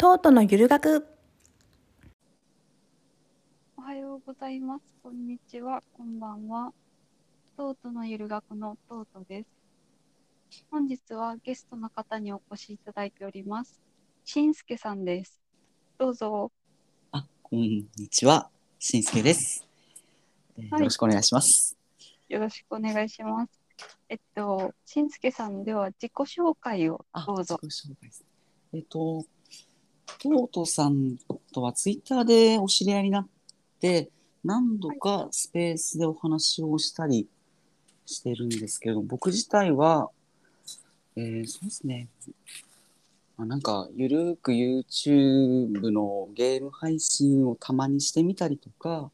トートのゆる学おはようございます。こんにちは。こんばんは。トートのゆる学のトートです。本日はゲストの方にお越しいただいております。しんすけさんです。どうぞ。あ、こんにちは。しんすけです、えーはいよろしくお願いします。よろしくお願いします。えっと、しんすけさんでは自己紹介をあ、どうぞ。自己紹介です。えっ、と、トートさんとはツイッターでお知り合いになって、何度かスペースでお話をしたりしてるんですけど、僕自体は、えーそうですね。まあ、なんか、ゆるーく YouTube のゲーム配信をたまにしてみたりとか、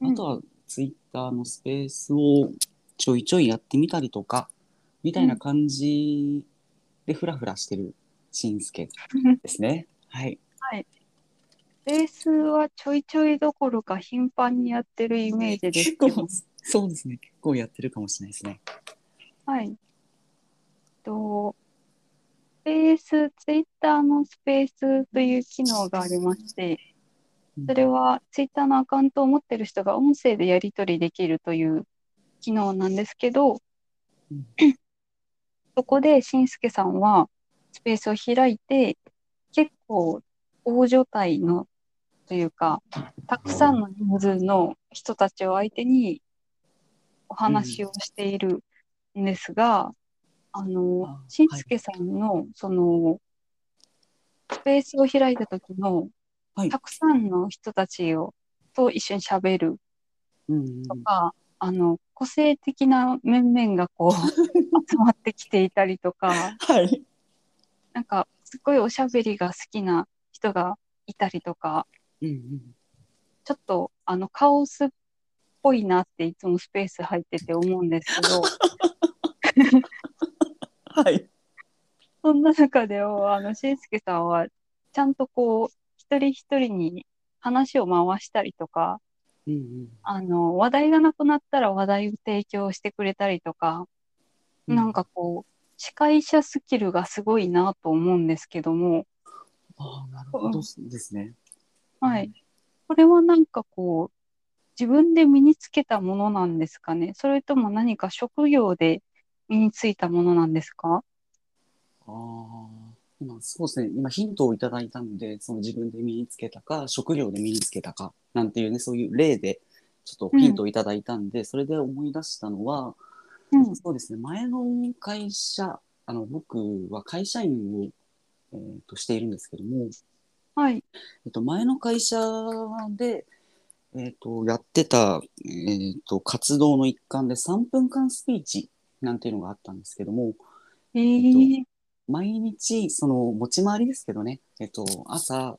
あとはツイッターのスペースをちょいちょいやってみたりとか、みたいな感じでフラフラしてるしんすけですね。はい。はい。ベースはちょいちょいどころか頻繁にやってるイメージですけど結構、そうですね。結構やってるかもしれないですね。はい。と、スペース、ツイッターのスペースという機能がありまして、それはツイッターのアカウントを持ってる人が音声でやり取りできるという機能なんですけどうん、そこでしんすけさんはスペースを開いて、結構大所帯のというか、たくさんの人数の人たちを相手にお話をしているんですが、あのあ、しんすけさんの、その、スペースを開いた時の、はいたくさんの人たちを、と一緒に喋るうんうんとか、あの、個性的な面々がこう、集まってきていたりとか、はい。なんか、すごいおしゃべりが好きな人がいたりとか、うんうん。ちょっと、あの、カオスっぽいなっていつもスペース入ってて思うんですけど、はい。そんな中では、あの、しんすけさんは、ちゃんとこう、一人一人に話を回したりとか、うんうん。あの、話題がなくなったら話題を提供してくれたりとか、うん。なんかこう、司会者スキルがすごいなと思うんですけども、ああ、なるほどですね。はい。これはなんかこう、自分で身につけたものなんですかね？それとも何か職業で身についたものなんですか？ああ、今そうですね。今ヒントをいただいたので、その自分で身につけたか、職業で身につけたか、なんていうね、そういう例で、ちょっとヒントをいただいたんで、それで思い出したのは、うん。そうですね。前の会社、あの、僕は会社員を、えーとしているんですけども、はい。えっと、前の会社で、えっと、やってた、えっと、活動の一環で3分間スピーチなんていうのがあったんですけども、えー、毎日、その、持ち回りですけどね、えっと、朝、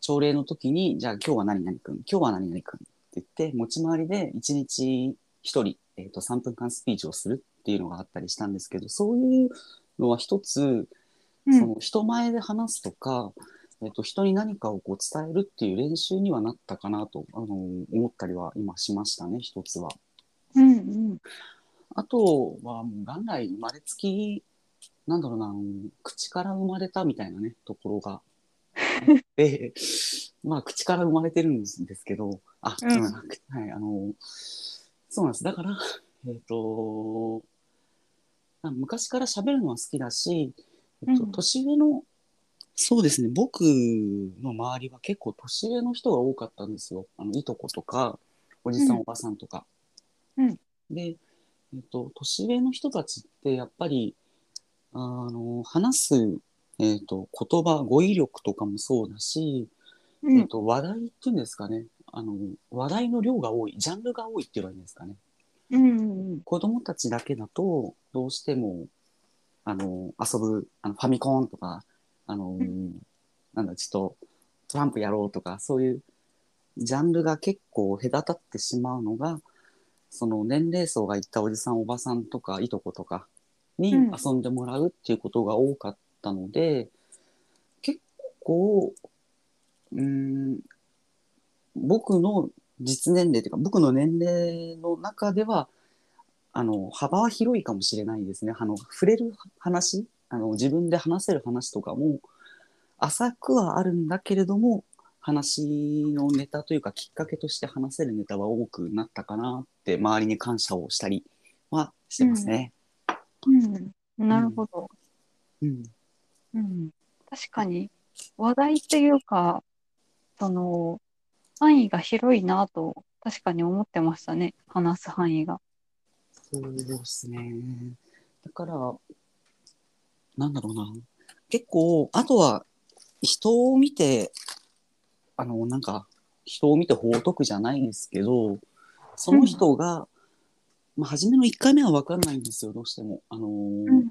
朝礼の時に、じゃあ今日は何々くん、今日は何々くんって言って、持ち回りで1日1人、えっと、3分間スピーチをするっていうのがあったりしたんですけど、そういうのは一つ、うんその人前で話すとか、えっと、人に何かをこう伝えるっていう練習にはなったかなと、あの、思ったりは今しましたね、一つは。うんうん。あとは、もう元来生まれつき、なんだろうな、口から生まれたみたいなね、ところがあって、まあ、口から生まれてるんですけど、あ、うんうんはい、あの、そうなんです。だから、えっ、と、あ昔から喋るのは好きだし、えっと、うん年上の、そうですね、僕の周りは結構年上の人が多かったんですよ。あの、いとことか、おじさん、うんおばさんとか。うんで、えっと、年上の人たちってやっぱり、あの、話す、えっと、言葉、語彙力とかもそうだし、うん。えっと、話題っていうんですかね、あの、話題の量が多い、ジャンルが多いって言えばいいんですかね。うんうん。子供たちだけだと、どうしても、あの、遊ぶ、あの、ファミコンとか、あの、んなんだ、ちょっと、トランプやろうとか、そういう、ジャンルが結構隔たってしまうのが、その年齢層がいったおじさん、おばさんとか、いとことかにうん遊んでもらうっていうことが多かったので、結構、うーん、僕の実年齢というか、僕の年齢の中では、あの、幅は広いかもしれないですね。あの、触れる話、あの、自分で話せる話とかも、浅くはあるんだけれども話のネタというかきっかけとして話せるネタは多くなったかなって周りに感謝をしたりはしてますね。うん。なるほど。うんうん。確かに、話題っていうか、その、範囲が広いなと、確かに思ってましたね。話す範囲が。そうですね。だから、なんだろうな。結構、あとは、人を見て、あの、なんか、人を見て放得じゃないですけど、その人が、まあ、初めの1回目は分かんないんですよ、どうしても。あのーうん。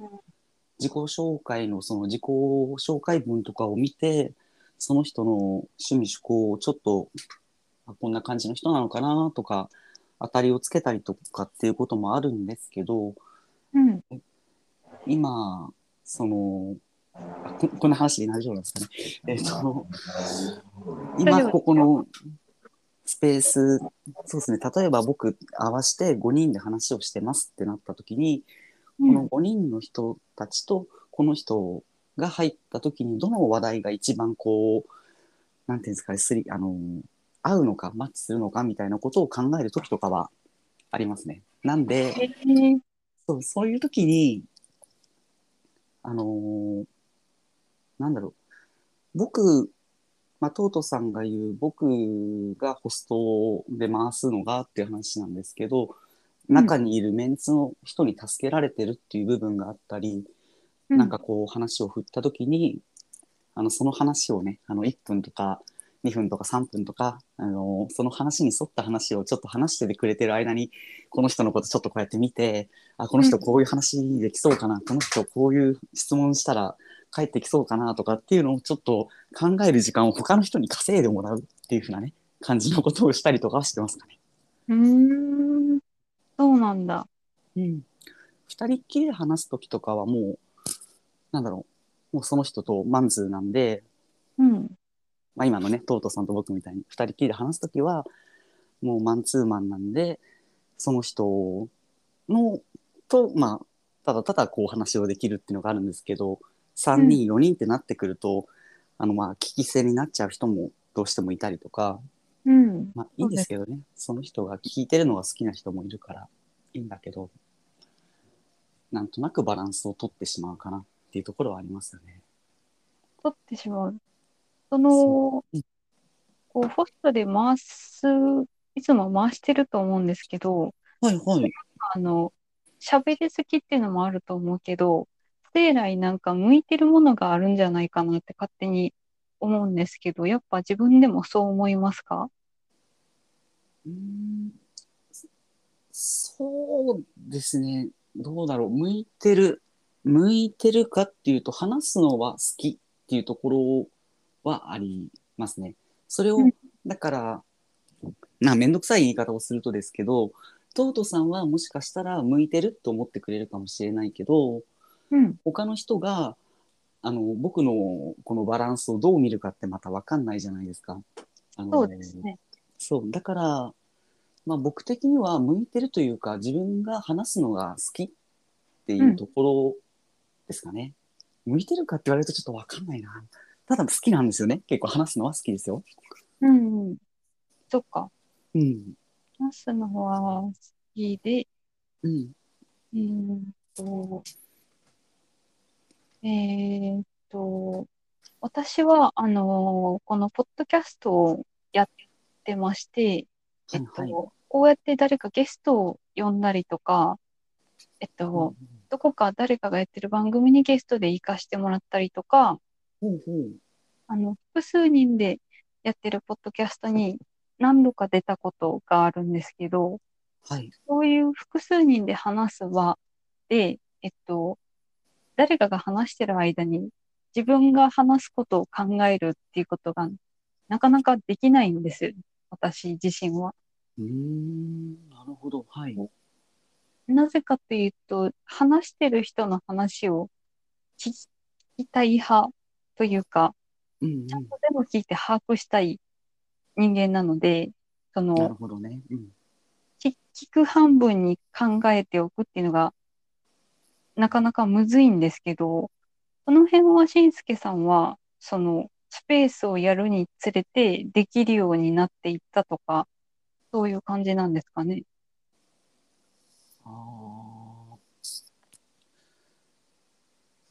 自己紹介のその自己紹介文とかを見てその人の趣味趣向をちょっとあこんな感じの人なのかなとか当たりをつけたりとかっていうこともあるんですけどうん。今そのあここんな話で大丈夫なんですかね。えっ、と今ここのスペースそうですね例えば僕合わせて5人で話をしてますってなった時にこの5人の人たちとこの人が入った時にどの話題が一番こうなんていうんですかねすりあの合うのかマッチするのかみたいなことを考える時とかはありますね。なんでそうそういう時にあのーなんだろう僕まあ、トートさんが言う僕がホストで回すのがっていう話なんですけど中にいるメンツの人に助けられてるっていう部分があったり、うんなんかこう話を振った時にあのその話をねあの1分とか2分とか3分とかあのその話に沿った話をちょっと話しててくれてる間にこの人のことちょっとこうやって見てあこの人こういう話できそうかな、この人こういう質問したら帰ってきそうかなとかっていうのをちょっと考える時間を他の人に稼いでもらうっていうふうなね感じのことをしたりとかはしてますかね。うーん。そうなんだ。うん、二人っきりで話す時とかはもうなんだろうもうその人とマンツーなんで、うん。まあ、今のねトートさんと僕みたいに二人っきりで話す時はもうマンツーマンなんでその人のとまあただただこう話をできるっていうのがあるんですけど3人4人ってなってくると、あのまあ聞き捨てになっちゃう人もどうしてもいたりとかうん。まあいいんですけどねその人が聞いてるのが好きな人もいるからいいんだけどなんとなくバランスを取ってしまうかなっていうところはありますよね。取ってしまう。その、こう、ホストで回す、いつも回してると思うんですけど、はいはい。あの、喋り好きっていうのもあると思うけど、生来なんか向いてるものがあるんじゃないかなって勝手に思うんですけど、やっぱ自分でもそう思いますか？うーんそうですね。どうだろう。向いてる。向いてるかっていうと、話すのは好きっていうところはありますね。それを、うんだから、な、めんどくさい言い方をするとですけど、トートさんはもしかしたら向いてると思ってくれるかもしれないけど、うん。他の人が、あの、僕のこのバランスをどう見るかってまた分かんないじゃないですか。あのそうですね。そう、だから、まあ僕的には向いてるというか、自分が話すのが好きっていうところですかね。向いてるかって言われるとちょっとわかんないな。ただ好きなんですよね。結構話すのは好きですよ。うんうん。そっか。うん。話すのは好きで、うん。うーんと、えーっと、私は、あのこのポッドキャストをやってまして、えっと、はいはい。こうやって誰かゲストを呼んだりとか、えっと、どこか誰かがやってる番組にゲストで行かしてもらったりとか、ほうほう。あの、複数人でやってるポッドキャストに何度か出たことがあるんですけど、はい。そういう複数人で話す場で、えっと、誰かが話してる間に自分が話すことを考えるっていうことがなかなかできないんですよ。私自身は。うーん。なるほど。はい。なぜかというと、話してる人の話を聞きたい派というか、うんうんちゃんと全部聞いて把握したい人間なので、そなるの、ほどね。うん。聞聞く半分に考えておくっていうのが、なかなかむずいんですけど、この辺はしんすけさんは、そのスペースをやるにつれてできるようになっていったとか、そういう感じなんですかね。あー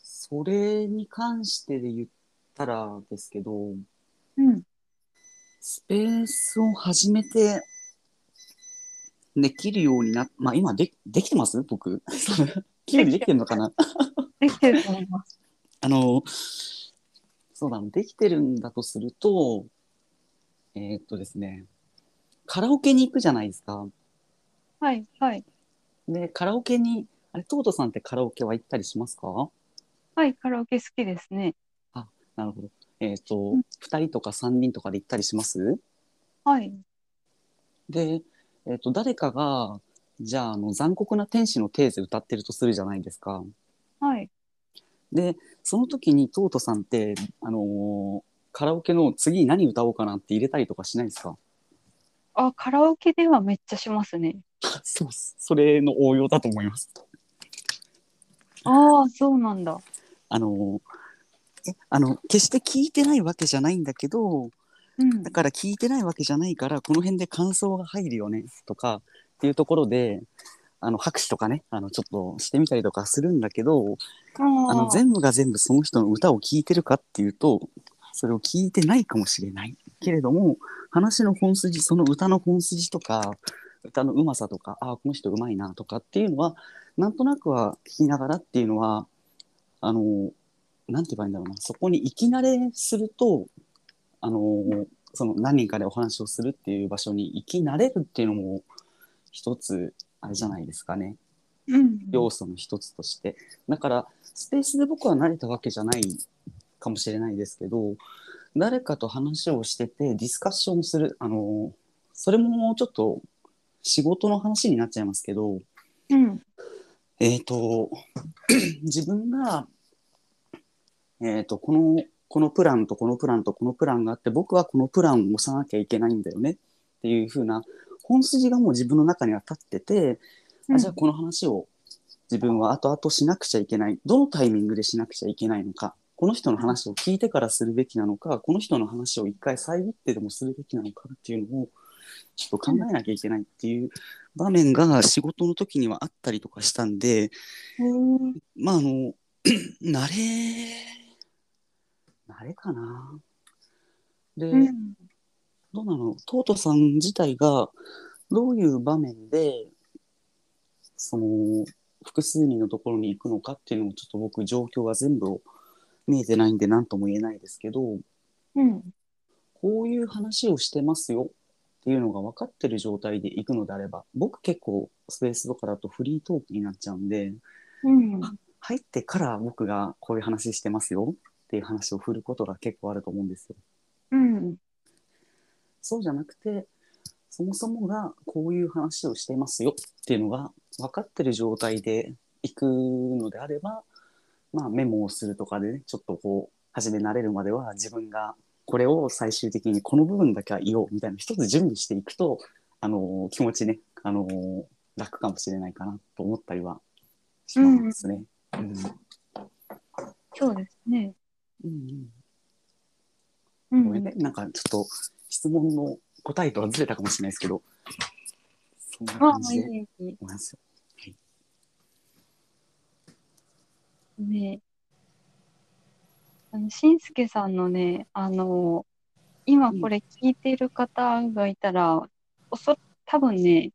それに関してで言ったらですけど、うん。スペースを始めてできるようになっ、まあ今でできてます？僕。きれいにできてるのかな？できてると思います。あの、そうだ、できてるんだとすると、えーっとですね、カラオケに行くじゃないですか。はい、はい。で、カラオケに、あれ、トートさんってカラオケは行ったりしますか？はい、カラオケ好きですね。なるほど。えーっとうん、二、人とか三人とかで行ったりします？はい。で、えーっと、誰かが、じゃあ、あの、残酷な天使のテーゼ歌ってるとするじゃないですか。はい。で、その時にトートさんって、あのーカラオケの次に何歌おうかなって入れたりとかしないですか？あ、カラオケではめっちゃしますね。そうっす。それの応用だと思います。ああ、そうなんだ。あのえあの決して聞いてないわけじゃないんだけどうんだ。から聞いてないわけじゃないからこの辺で感想が入るよねとかっていうところであの拍手とかねあのちょっとしてみたりとかするんだけどああのー全部が全部その人の歌を聴いてるかっていうとそれを聞いてないかもしれないけれども話の本筋その歌の本筋とか歌のうまさとかああこの人うまいなとかっていうのはなんとなくは聞きながらっていうのはあのなんて言えばいいんだろうなそこに行き慣れするとあのその何人かでお話をするっていう場所に行き慣れるっていうのも一つあれじゃないですかね。うん。要素の一つとしてだからスペースで僕は慣れたわけじゃないかもしれないですけど誰かと話をしててディスカッションする。あのそれもちょっと仕事の話になっちゃいますけどうん。えっ、と 自分が、えー、とこのこのプランとこのプランとこのプランがあって僕はこのプランを押さなきゃいけないんだよね。っていう風な本筋がもう自分の中には立っててあじゃあこの話を自分は後々しなくちゃいけない。どのタイミングでしなくちゃいけないのかこの人の話を聞いてからするべきなのかこの人の話を一回遮ってでもするべきなのかっていうのをちょっと考えなきゃいけないっていう場面が仕事の時にはあったりとかしたんでうんまああの 慣れ慣れかな。で、うん。どうなの？トートさん自体がどういう場面でその複数人のところに行くのかっていうのもちょっと僕状況が全部見えてないんで何とも言えないですけどうん。こういう話をしてますよっていうのが分かってる状態で行くのであれば僕結構スペースとかだとフリートークになっちゃうんでうん。入ってから僕がこういう話してますよっていう話を振ることが結構あると思うんですよ。うん。そうじゃなくて、そもそもがこういう話をしてますよっていうのが分かってる状態で行くのであれば、まあメモをするとかでね、ちょっとこう、初め慣れるまでは自分がこれを最終的にこの部分だけは言おうみたいな一つ準備していくと、あの気持ちね、あの楽かもしれないかなと思ったりはしますね。うんそうですね。うんごめんね、なんかちょっと質問の答えとはずれたかもしれないですけど、そんな感じでい、いい。思いますよ。ねあの、しんすけさんのね、あの、今これ聞いてる方がいたら、おそ、多分ね、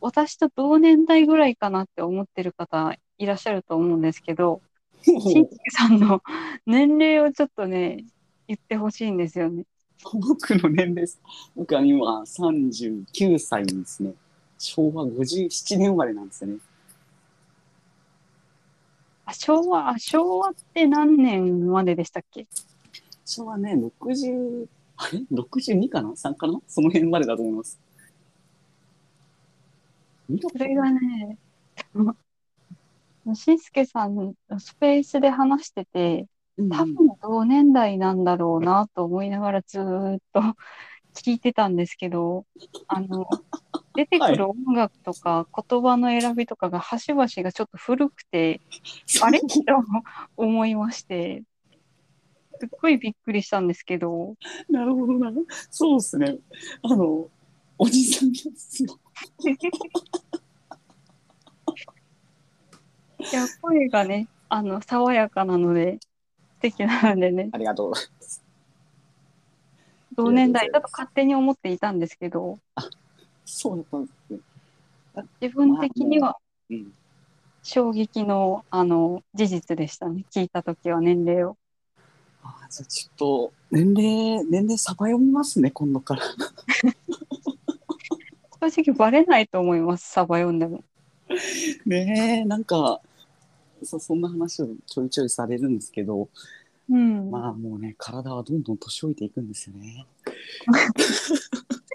私と同年代ぐらいかなって思ってる方いらっしゃると思うんですけど、しんすけさんの年齢をちょっとね、言ってほしいんですよね。僕の年齢です。僕は今39歳ですね。昭和57年生まれなんですよね。あ、昭和、あ昭和って何年まででしたっけ？昭和ね、60、あれ ?62 かな ?3 かな？その辺までだと思います。それがね、しんすけさん、スペースで話してて、多分同年代なんだろうなと思いながらずーっと 聞いてたんですけど、あの、出てくる音楽とか言葉の選びとかが端々がちょっと古くて、あれ？と思いまして、すっごいびっくりしたんですけど、なるほどな。そうですね。あの、おじさんですよ。いや、声がね、あの、爽やかなので、素敵なのでね、ありがとうございます。同年代だと勝手に思っていたんですけど、そうだったんですね。自分的にはうん。衝撃の、あの、事実でしたね。聞いたときは年齢を。あじゃあちょっと、年齢、年齢サバ読みますね、今度から。正直バレないと思います、サバ読んでも。ねえ、なんか、そそんな話をちょいちょいされるんですけど、うん。まあもうね、体はどんどん年老いていくんですよね。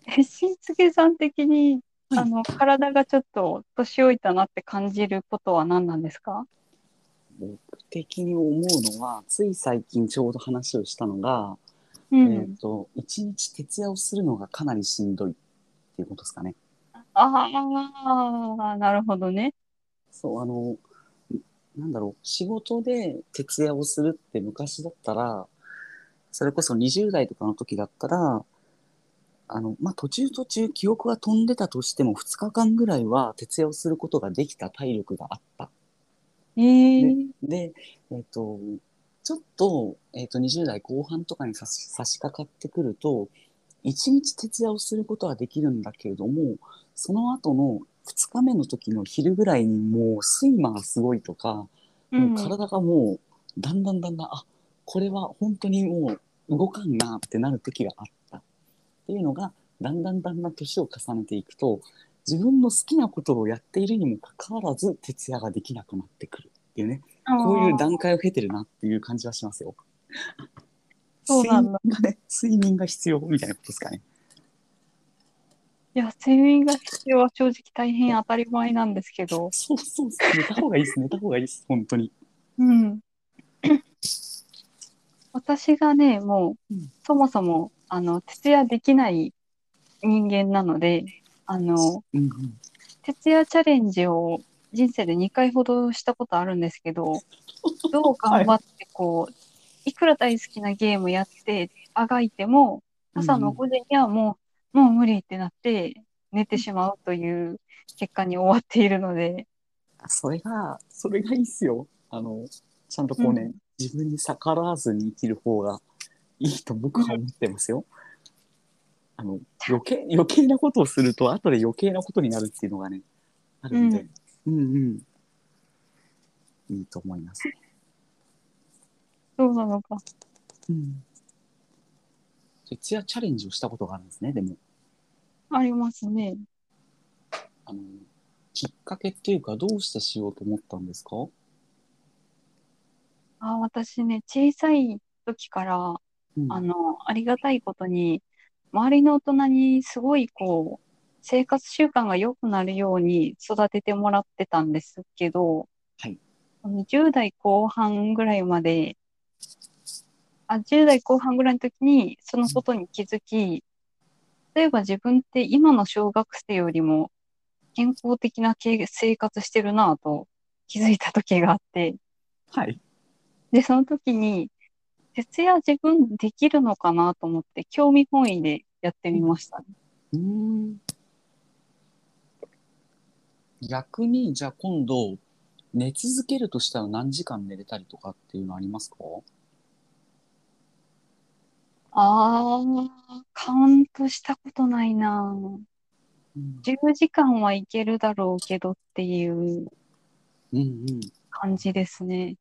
えしんすけさん的に、はいあの、体がちょっと年老いたなって感じることは何なんですか？僕的に思うのは、つい最近ちょうど話をしたのが、うん。えっ、と、一日徹夜をするのがかなりしんどいっていうことですかね。ああ、なるほどね。そう、あの、なんだろう、仕事で徹夜をするって昔だったら、それこそ20代とかの時だったら、あの、まあ、途中途中記憶が飛んでたとしても2日間ぐらいは徹夜をすることができた体力があった。ええで、えっ、と、ちょっと、えっ、と、20代後半とかに差し差し掛かってくると、1日徹夜をすることはできるんだけれども、その後の2日目の時の昼ぐらいにもう睡魔がすごいとか、うんもう体がもうだんだんだんだん、あ、これは本当にもう動かんなってなる時があった。っていうのが、だんだんだんだん年を重ねていくと、自分の好きなことをやっているにもかかわらず、徹夜ができなくなってくるっていうね。こういう段階を経てるなっていう感じはしますよ。そうなんだ睡眠がね、睡眠が必要みたいなことですかね。いや、睡眠が必要は正直大変当たり前なんですけど、そうそうそう。寝た方がいいです。寝た方がいいです。本当に。うん。私がね、もう、うんそもそも、あの、徹夜できない人間なので、あの、うんうん。徹夜チャレンジを人生で2回ほどしたことあるんですけど、どう頑張ってこう、いくら大好きなゲームやってあがいても、朝の5時にはもう、もう無理ってなって寝てしまうという結果に終わっているので、それが、それがいいっすよ。あの、ちゃんとこうね、うん自分に逆らわずに生きる方がいいと僕は思ってますよ。あの、余計、余計なことをすると、後で余計なことになるっていうのがね、あるんで、うん、うんいいと思います。そうなのか。うん。徹夜チャレンジをしたことがあるんですね、でも。ありますね。あの、きっかけっていうか、どうしてしようと思ったんですか？あ、私ね、小さい時から、うん。あの、ありがたいことに、周りの大人にすごいこう、生活習慣が良くなるように育ててもらってたんですけど、はい。20代後半ぐらいまで、あ、10代後半ぐらいの時にそのことに気づき、例えば自分って今の小学生よりも健康的なけ生活してるなぁと気づいた時があって、はい。で、その時に、徹夜自分できるのかなと思って、興味本位でやってみましたね。うーん。逆に、じゃあ今度、寝続けるとしたら何時間寝れたりとかっていうのありますか？あー、カウントしたことないなぁ。うん10時間はいけるだろうけどっていううんうん。感じですね。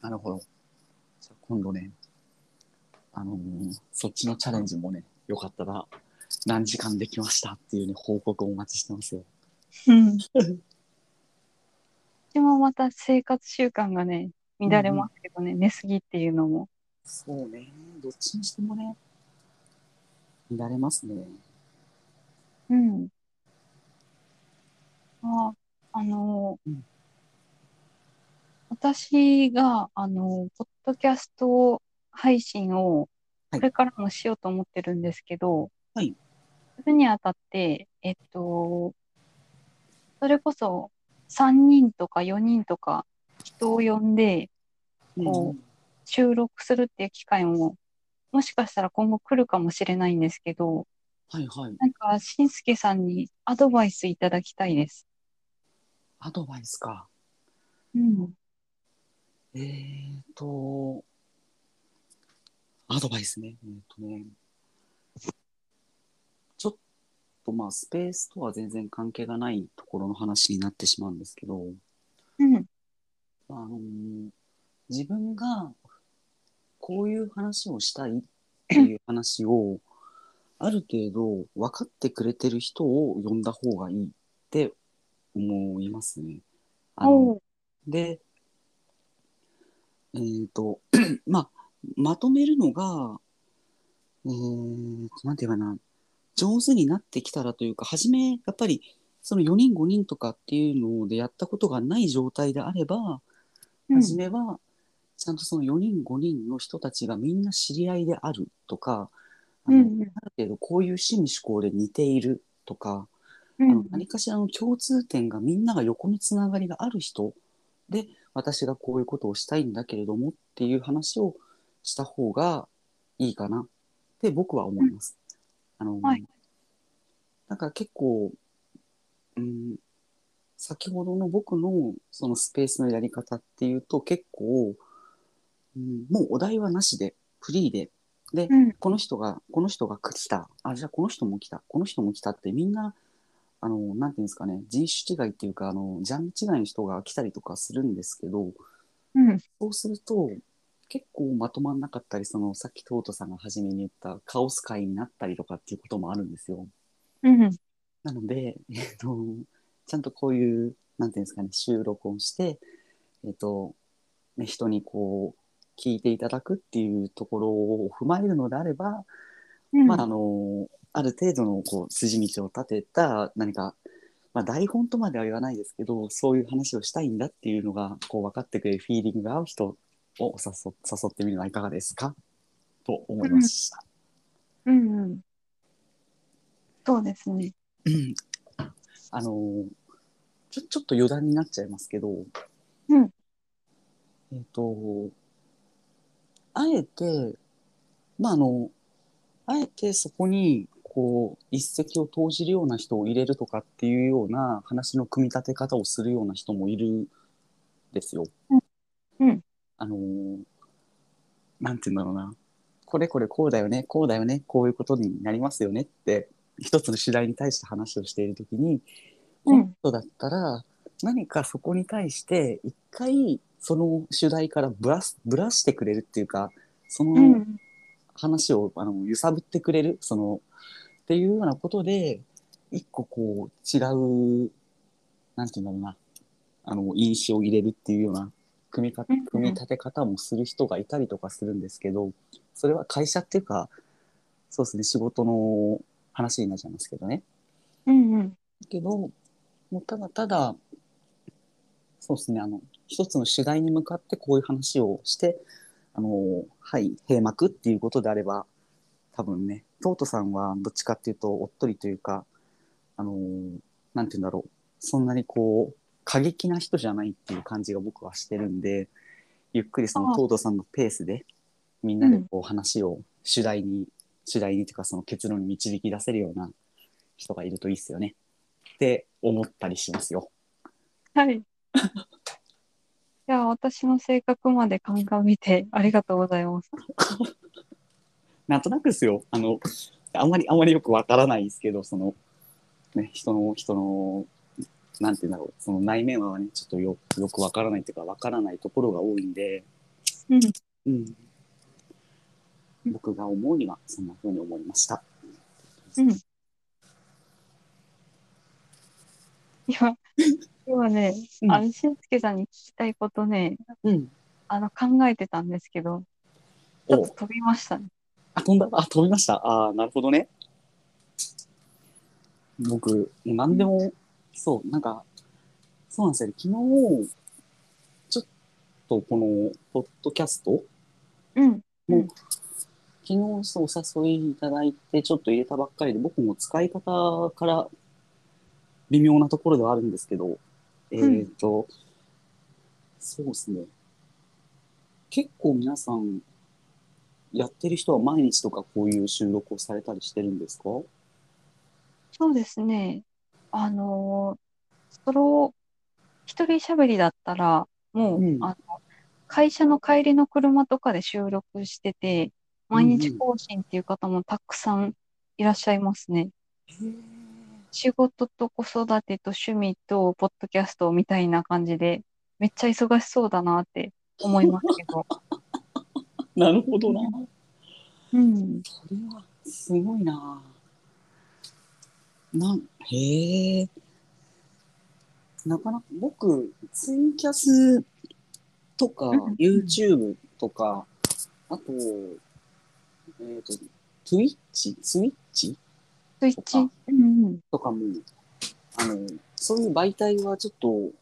なるほど。じゃあ今度ね、あのーそっちのチャレンジもね、よかったら何時間できましたっていうね、報告をお待ちしてますよ。うん。でもまた生活習慣がね、乱れますけどね、寝すぎっていうのも。そうね、どっちにしてもね、乱れますね。うん。あ、あの、うん私が、あの、ポッドキャスト配信を、はいこれからもしようと思ってるんですけど、はいするにあたって、えっと、それこそ3人とか4人とか人を呼んでこう収録するっていう機会も、もしかしたら今後来るかもしれないんですけど、はいはい。なんか、しんすけさんにアドバイスいただきたいです。アドバイスか。うん。えーと、アドバイスね。えーとね、ちょっとまあ、スペースとは全然関係がないところの話になってしまうんですけど、うん。あのー自分がこういう話をしたいっていう話をある程度分かってくれてる人を呼んだ方がいいって思いますね。あの。で、えっ、と、まあ、まとめるのが、えー、なんていうかな、上手になってきたらというか、初め、やっぱり、その4人、5人とかっていうのでやったことがない状態であれば、うん。初めは、ちゃんとその4人、5人の人たちがみんな知り合いであるとか、あのうんある程度こういう趣味思考で似ているとか、うんあの何かしらの共通点がみんなが横のつながりがある人で私がこういうことをしたいんだけれどもっていう話をした方がいいかなって僕は思います。あのはいだから結構、うん、先ほどの僕のそのスペースのやり方っていうと結構、うん、もうお題はなしでフリーでで、うん。この人が、この人が来た。あ、じゃあこの人も来た。この人も来たってみんな、あの、なんていうんですかね、人種違いっていうか、あの、ジャンル違いの人が来たりとかするんですけど、うん。そうすると、結構まとまんなかったり、その、さっきトートさんが初めに言ったカオス会になったりとかっていうこともあるんですよ。うん。なので、えっと、ちゃんとこういう、なんていうんですかね、収録をして、えっと、ね、人にこう、聞いていただくっていうところを踏まえるのであれば、うん。まあ、あの、ある程度のこう筋道を立てた何か、まあ、台本とまでは言わないですけど、そういう話をしたいんだっていうのが、こう分かってくれるフィーリングが合う人をお誘誘ってみるのはいかがですか？と思いました。うん。うん。そうですね。うんあの、ちょ、ちょっと余談になっちゃいますけど、うん。えっ、と、あえて、まあ、あの、あえてそこに、こう、一石を投じるような人を入れるとかっていうような話の組み立て方をするような人もいるんですよ。うん。あのーなんて言うんだろうな。これこれこうだよね、こうだよね、こういうことになりますよねって、一つの主題に対して話をしているときに、こうんの人だったら、何かそこに対して、一回、その主題からぶらす、ぶらしてくれるっていうか、その、うん。話をあの揺さぶってくれるそのっていうようなことで一個こう違うなんていうんだろうなあの印象を入れるっていうような組みか組み立て方もする人がいたりとかするんですけどそれは会社っていうかそうですね仕事の話になっちゃいますけどね。うん。うん。けどもうただただそうですねあの一つの主題に向かってこういう話をしてあのはい閉幕っていうことであれば多分ねトートさんはどっちかっていうとおっとりというかあのなんて言うんだろうそんなにこう過激な人じゃないっていう感じが僕はしてるんでゆっくりそのああトートさんのペースでみんなでこう話を主題に、主題にというかその結論に導き出せるような人がいるといいっすよねって思ったりしますよ。はい。いや、私の性格まで鑑みてありがとうございます。なんとなくですよ。あの、あんまり、あんまりよくわからないですけど、その、ね、人の、人の、なんていうんだろう、その内面はね、ちょっとよよくわからないというか、わからないところが多いんで、うん。うん。僕が思うには、そんな風に思いました。うん。いや、今ね、うんあの、しんすけさんに聞きたいことね、うん。あの、考えてたんですけど、ちょおっと飛びましたね。あ、飛んだあ、飛びました。あーなるほどね。僕、もう何でも、そう、なんか、そうなんですよ。昨日、ちょっとこの、ポッドキャスト？うん。もう昨日そうお誘いいただいてちょっと入れたばっかりで僕も使い方から微妙なところではあるんですけど、えっ、とそうですね。結構皆さん、やってる人は毎日とかこういう収録をされたりしてるんですか？そうですね。あのーソロ、一人喋りだったら、もう、うんあの、会社の帰りの車とかで収録してて、毎日更新っていう方もたくさんいらっしゃいますね。仕事と子育てと趣味とポッドキャストみたいな感じで、めっちゃ忙しそうだなって思いますけど。なるほどな。うん。それはすごいな。なんへえ。なかなか僕、ツイキャスとかうん YouTube とか、あと、えっ、と、Twitch? スイッチスイッチそっかうんうん。とかも、あの、そういう媒体はちょっと、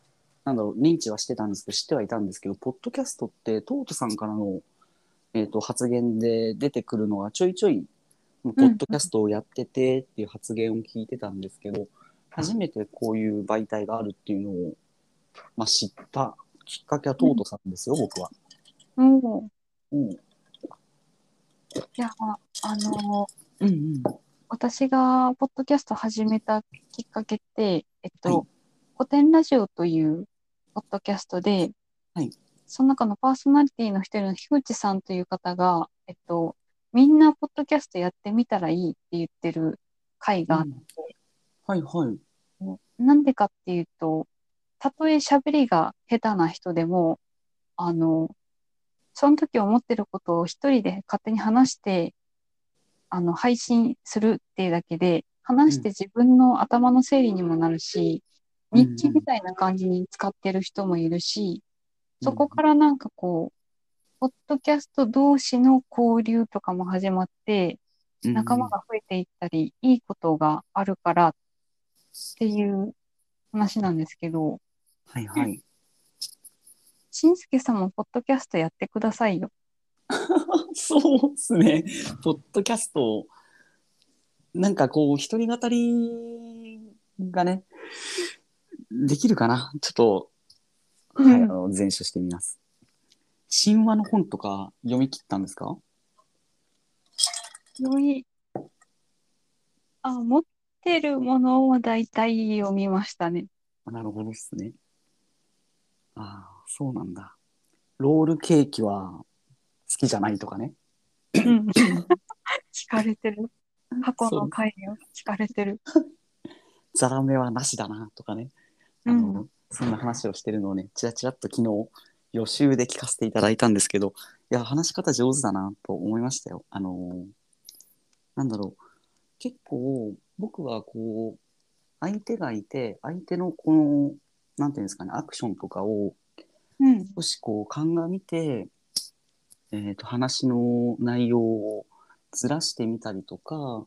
なんだろう、認知はしてたんですけど、知ってはいたんですけど、ポッドキャストって、トートさんからの、えっ、と、発言で出てくるのがちょいちょい、ポッドキャストをやっててっていう発言を聞いてたんですけど、初めてこういう媒体があるっていうのを、まあ、知ったきっかけはトートさんですよ、僕は。おーうん。いや、あのーうんうん。私がポッドキャスト始めたきっかけって、えっと、はい古典ラジオというポッドキャストで、はいその中のパーソナリティの一人の樋口さんという方が、えっと、みんなポッドキャストやってみたらいいって言ってる回があって、はいはい。なんでかっていうと、たとえ喋りが下手な人でも、あの、その時思ってることを一人で勝手に話して、あの、配信するっていうだけで、話して自分の頭の整理にもなるし、うん。日記みたいな感じに使ってる人もいるし、そこからなんかこう、ポッドキャスト同士の交流とかも始まって、仲間が増えていったり、いいことがあるからっていう話なんですけど、はいはい。しんすけさんもポッドキャストやってくださいよ。そうですね。ポッドキャスト、なんかこう、一人語りがね、できるかなちょっと、はい、あうんの、前書してみます。神話の本とか読み切ったんですか？よい、あ、持ってるものは大体読みましたね。なるほどですね。ああ、そうなんだ。ロールケーキは好きじゃないとかね。うん。聞かれてる。過去の回を聞かれてる。ザラメはなしだなとかね。あうの、そんな話をしてるのをね、ちらちらっと昨日予習で聞かせていただいたんですけど、いや、話し方上手だなと思いましたよ。あのーなんだろう。結構、僕はこう、相手がいて、相手のこの、なんていうんですかね、アクションとかをうん。少しこう鑑みて、えっ、と、話の内容をずらしてみたりとか、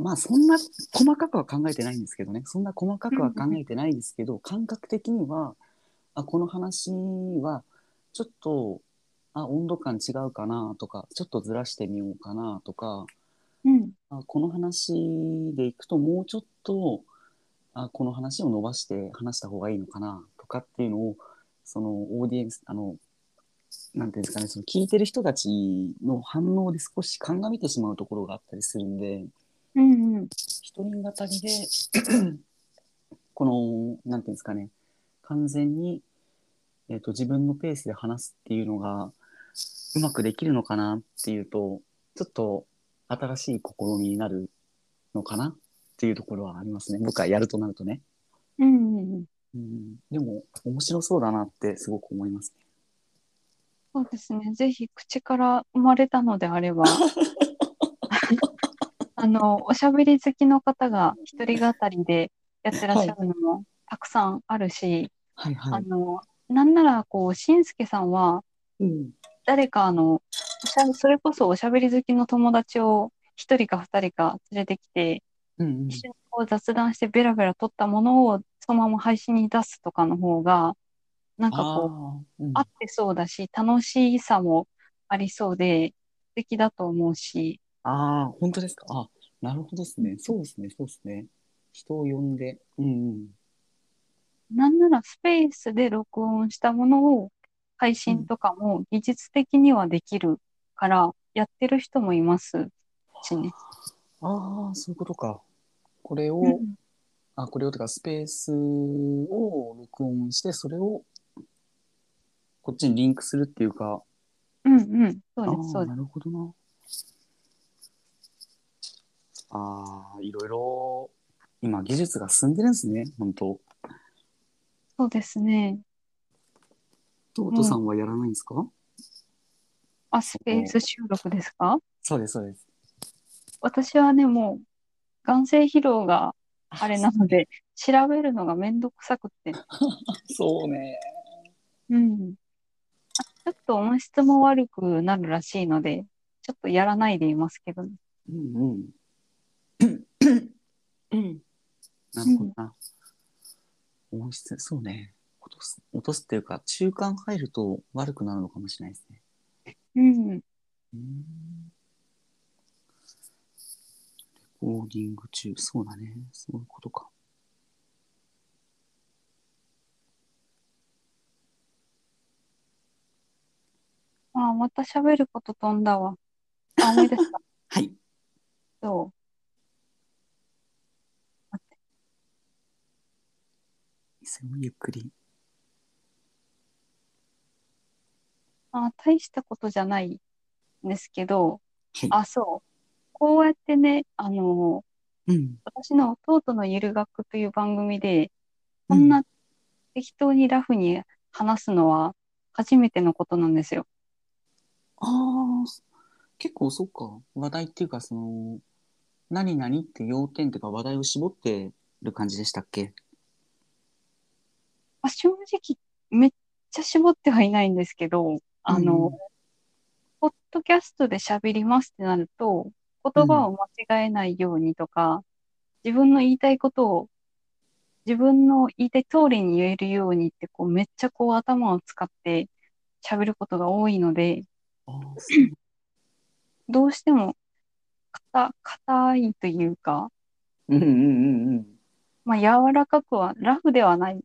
まあそんな細かくは考えてないんですけどね、そんな細かくは考えてないですけど、感覚的には、あ、この話はちょっと、あ、温度感違うかなとか、ちょっとずらしてみようかなとか、うん。あこの話でいくともうちょっとあこの話を伸ばして話した方がいいのかなとかっていうのをそのオーディエンスあのなんていうんですかねその聞いてる人たちの反応で少し鑑みてしまうところがあったりするんでうん。うん。一人語りで このなんていうんですかね完全に、えー、と自分のペースで話すっていうのがうまくできるのかなっていうとちょっと新しい試みになるのかな？っていうところはありますね僕はやるとなるとね、うん。うん。うん、でも面白そうだなってすごく思いますねそうですね。ぜひ口から生まれたのであれば、あの、おしゃべり好きの方が一人語りでやってらっしゃるのもたくさんあるし、はいはい、あの、なんなら、こう、しんすけさんは、うん、誰か、あの、おしゃそれこそおしゃべり好きの友達を一人か二人か連れてきて、うんうん。一緒にこう雑談してベラベラ撮ったものをそのまま配信に出すとかの方が、なんかこう、あー。うん。合ってそうだし、楽しさもありそうで、素敵だと思うし、あー本当ですか？あなるほどですねそうですねそうですね人を呼んでうんうんなんならスペースで録音したものを配信とかも技術的にはできるから、やってる人もいますしね。ああ、そういうことか。これを、うんあ、これをとかスペースを録音して、それをこっちにリンクするっていうか、うんうん。そうあです、そあ、うです。なるほどな。ああ、いろいろ、今技術が進んでるんですね、本当。そうですね。トートさんはやらないんですか、あ、スペース収録ですか？そうです、そうです。私はね、もう、眼性疲労があれなので、調べるのがめんどくさくって。そうね。うん。あちょっと音質も悪くなるらしいので、ちょっとやらないでいますけどね。うんうん。うん。なるほどな。音質、そうね。落とす、落とすっていうか、中間入ると悪くなるのかもしれないですね。うん。うーん。レコーディング中、そうだね。そういうことか。あ、また喋ること飛ん。だわ。あ、思い出した。はい。そう。待ってそれもゆっくり。あ、大したことじゃないんですけど、はい。あ、そう。こうやってね、あの、うん。私の弟のゆる学という番組で、こうんんな適当にラフに話すのは初めてのことなんですよ。ああ、結構そっか。話題っていうか、その、何々って要点っていうか話題を絞ってる感じでしたっけ？まあ、正直、めっちゃ絞ってはいないんですけど、あの、うんポッドキャストで喋りますってなると、言葉を間違えないようにとか、自分の言いたいことを自分の言いたい通りに言えるようにって、こう、めっちゃこう頭を使って喋ることが多いので。どうしても、硬、硬いというか、うんうんうんうん。まあ、柔らかくは、ラフではない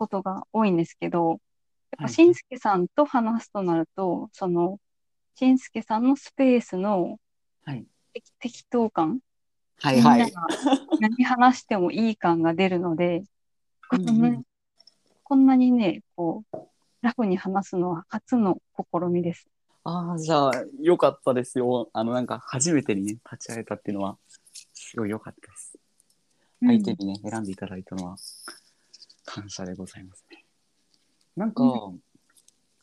ことが多いんですけど、やっぱ、はいしんすけさんと話すとなると、その、しんすけさんのスペースのはい。適適当感、はいはい。みんなが何話してもいい感が出るので、こんなうんうんこんなにね、こう、ラフに話すのは初の試みです。ああ、じゃあ、よかったですよ。あの、なんか、初めてにね、立ち会えたっていうのは、すごい良かったです。相手にね、選んでいただいたのは、感謝でございますね。なんか、う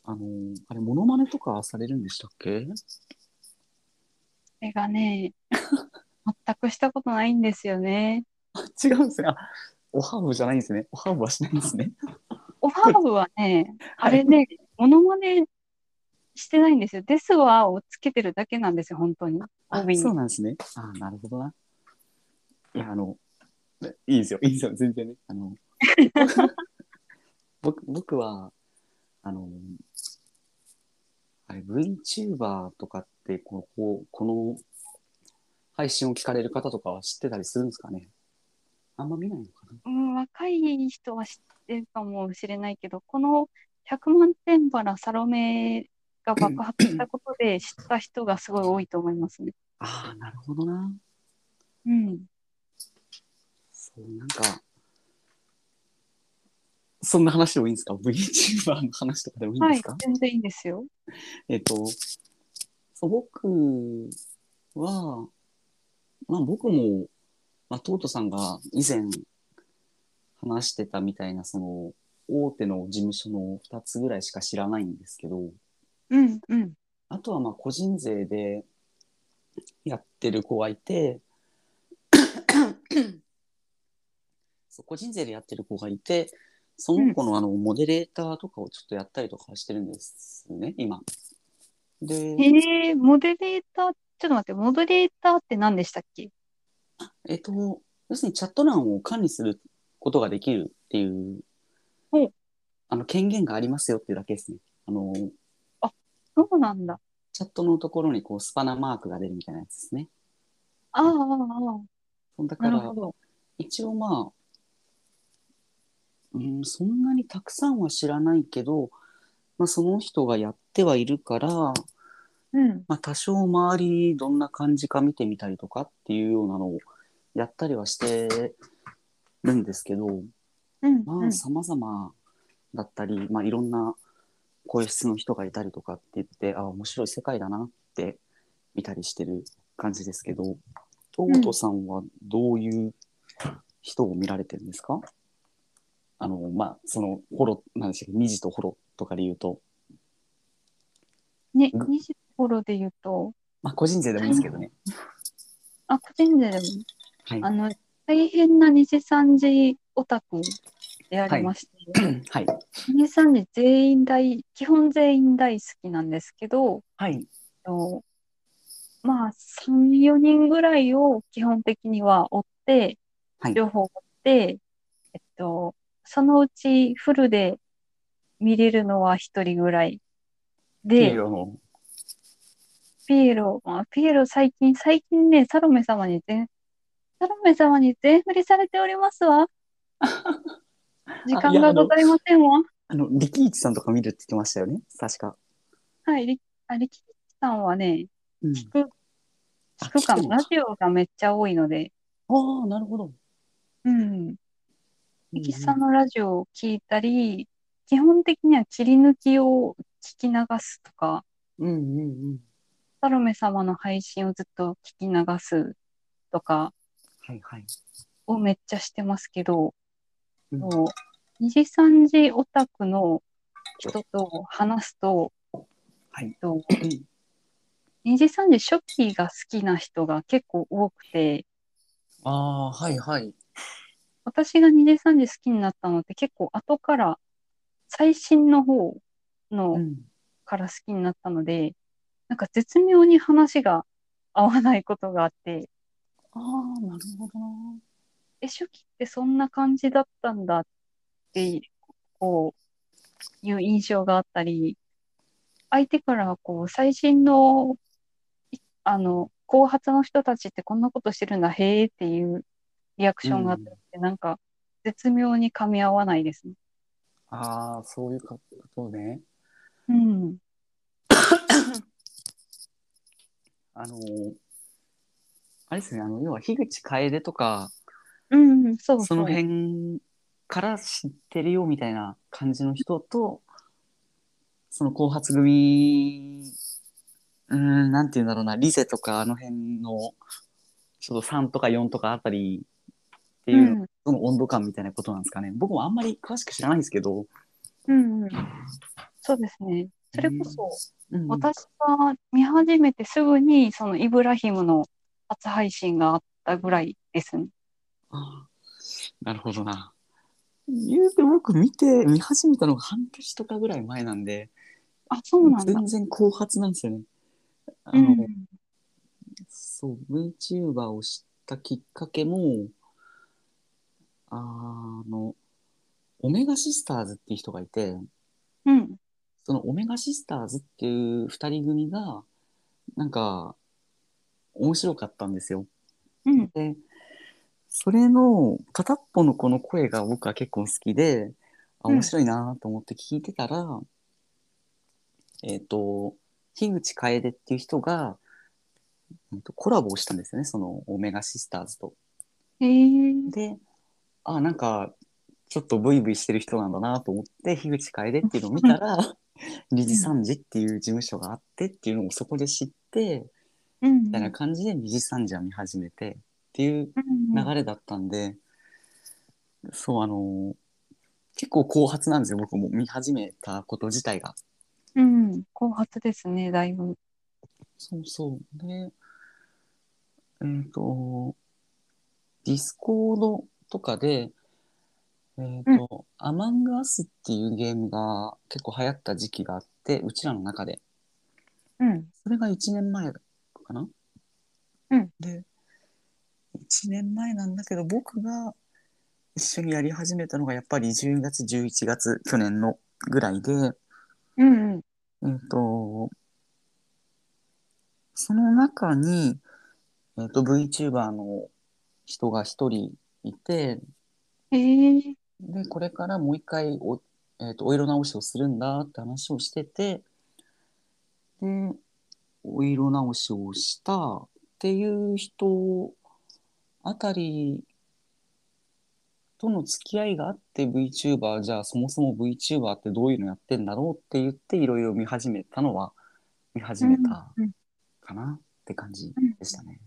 あの、あれ、モノマネとかされるんでしたっけ？それがね、全くしたことないんですよね。違うんですね。あ、おハーブじゃないんですね。おハーブはしないんですね。オハーブはね、あれね、モノマネしてないんですよ。ですわをつけてるだけなんですよ、本当に。にそうなんですね。あーなるほどな。いや、あの、いいですよ、いいですよ、全然ね。あの、僕僕は、あの、あれ、VTuber とかってこう、こうこの配信を聞かれる方とかは知ってたりするんですかね？あんま見ないのかな？うん、若い人は知ってるかもしれないけど、この100万点バラサロメが爆発したことで知った人がすごい多いと思いますね。ああ、なるほどな。うん。そう、なんか、そんな話でもいいんですか ?VTuber の話とかでもいいんはいですか、、全然いいんですよ。えっと、そう僕は、まあ僕も、まあ、トートさんが以前話してたみたいな、その、大手の事務所の2つぐらいしか知らないんですけど、うん、うん。あとはまあ個人税でやってる子がいて、そう個人税でやってる子がいて、その子のあのモデレーターとかをちょっとやったりとかしてるんですね、今。で、へえ、モデレーター、ちょっと待って、モデレーターって何でしたっけ？えっと、要するにチャット欄を管理することができるっていうあの権限がありますよっていうだけですね。あの、そうなんだ。チャットのところにこうスパナマークが出るみたいなやつですね。ああ、あだあ、から。一応まあ、うん、そんなにたくさんは知らないけど、まあ、その人がやってはいるから、うん。まあ、多少周りどんな感じか見てみたりとかっていうようなのをやったりはしてるんですけど、うん。まあ様々だったり、まあいろんな声質の人がいたりとかって言って、あ、面白い世界だなって見たりしてる感じですけど、トートさんはどういう人を見られてるんですか、あの、まあ、その、ホロ、なんでしたっけ、二次とホロとかで言うと、ね、ぐ2時頃で言うと、まあ、個人税でもいいんですけどね。あ、個人ででも、はい。あの、大変な2時3時オタクでありまして、はい。2時3時全員大、基本全員大好きなんですけど、はい。とまあ、3、4人ぐらいを基本的には追って、はい。情報を追って、えっと、そのうちフルで見れるのは1人ぐらい。ピでエ、ロの、ピエロ、まあ、ピエロ最近、最近ね、サロメ様に全、サロメ様に全振りされておりますわ。時間がございませんわ。あの、力一さんとか見るって言ってましたよね？確か。はい、り、あ、力士さんはね、うん。聞く、聞くかも。ラジオがめっちゃ多いので、ああ、なるほど。うん。力士さんうんのラジオを聞いたり、基本的には切り抜きを聞き流すとか、うんうんうん。サロメ様の配信をずっと聞き流すとかはいはい。をめっちゃしてますけど、うんもう、二次三次オタクの人と話すと、はい。とうん 二次三次初期が好きな人が結構多くて、ああ、はいはい。私が二次三次好きになったのって結構後から、最新の方のうん。から好きになったので、なんか絶妙に話が合わないことがあって、ああ、なるほどな。え、初期ってそんな感じだったんだって、こう、いう印象があったり、相手からこう、最新の、いあの、後発の人たちってこんなことしてるんだ、へーっていうリアクションがあって、なんか、絶妙に噛み合わないですね。ああ、そういうことね。うん。あのーあれですね、あの、要は、樋口楓とか、うん、そうその。辺から知ってるよみたいな感じの人と、その後発組、うーん、なんていうんだろうな、リゼとかあの辺の、ちょっと3とか4とかあたりっていうの温度感みたいなことなんですかね。僕もあんまり詳しく知らないんですけど、うん、うん。そうですね。それこそ、うんうん私が見始めてすぐに、そのイブラヒムの初配信があったぐらいですね。ああなるほどな。言うて僕見て、見始めたのが半年とかぐらい前なんで、あ、そうなんだ。全然後発なんですよね。あの、うん。そう、VTuber を知ったきっかけも、あの、オメガシスターズっていう人がいて、うん。そのオメガシスターズっていう二人組が、なんか、面白かったんですよ。うん。で、それの片っぽの子の声が僕は結構好きで、あ、うん面白いなと思って聞いてたら、えっ、と、樋口楓っていう人が、コラボをしたんですよね、そのオメガシスターズと。へえ。で、あ、なんか、ちょっとブイブイしてる人なんだなと思って、樋口楓っていうのを見たら、にじさんじっていう事務所があってっていうのをそこで知って、うん。みたいな感じでにじさんじを見始めてっていううん流れだったんで、そう、あの結構後発なんですよ、僕も見始めたこと自体が。うん。後発ですね、だいぶ。そうそう。で、えっ、と、ディスコードとかで、えっ、と、アマングアスっていうゲームが結構流行った時期があって、うちらの中で。うん。それが1年前かな？うん。で、1年前なんだけど、僕が一緒にやり始めたのがやっぱり10月、11月、去年のぐらいで、うん。うん。えっ、と、その中に、えっ、と、VTuber の人が一人いて、へえ。でこれからもう一回お,、えー、とお色直しをするんだって話をしててでお色直しをしたっていう人あたりとの付き合いがあって VTuber じゃあそもそも VTuber ってどういうのやってんだろうって言っていろいろ見始めたのは見始めたうんうんかなって感じでしたね。